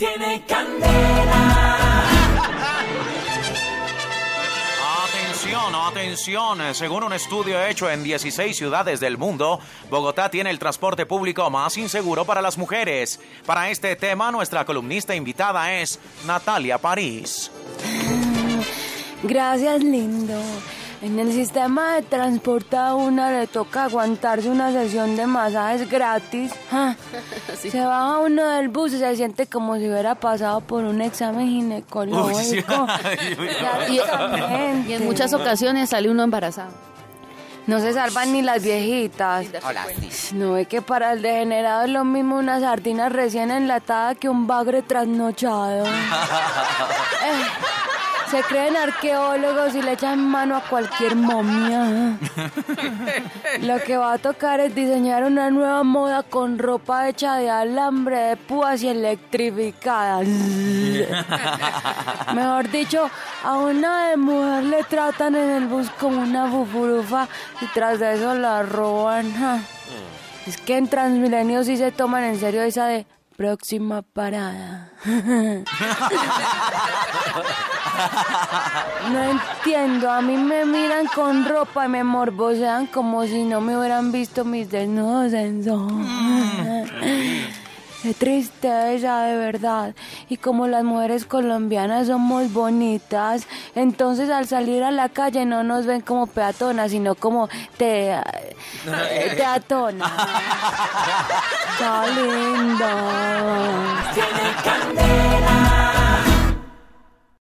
tiene candela. Atención, atención. Según un estudio hecho en 16 ciudades del mundo, Bogotá tiene el transporte público más inseguro para las mujeres. Para este tema, nuestra columnista invitada es Natalia París. Gracias, lindo. En el sistema de transporte a una le toca aguantarse una sesión de masajes gratis. Ah, Se baja uno del bus y se siente como si hubiera pasado por un examen ginecológico. Y en muchas ocasiones sale uno embarazado. No se salvan ni las viejitas. No ve que para el degenerado es lo mismo una sardina recién enlatada que un bagre trasnochado. Eh, se creen arqueólogos y le echan mano a cualquier momia. Lo que va a tocar es diseñar una nueva moda con ropa hecha de alambre de púas y electrificadas. Mejor dicho, a una de mujer le tratan en el bus como una bufurufa y tras de eso la roban. ja. Es que en Transmilenio sí se toman en serio esa de próxima parada. No entiendo, a mí me miran con ropa y me morbosean como si no me hubieran visto mis desnudos en. Qué tristeza, de verdad. Y como las mujeres colombianas somos bonitas, entonces al salir a la calle no nos ven como peatonas, sino como te, teatonas. Está lindo.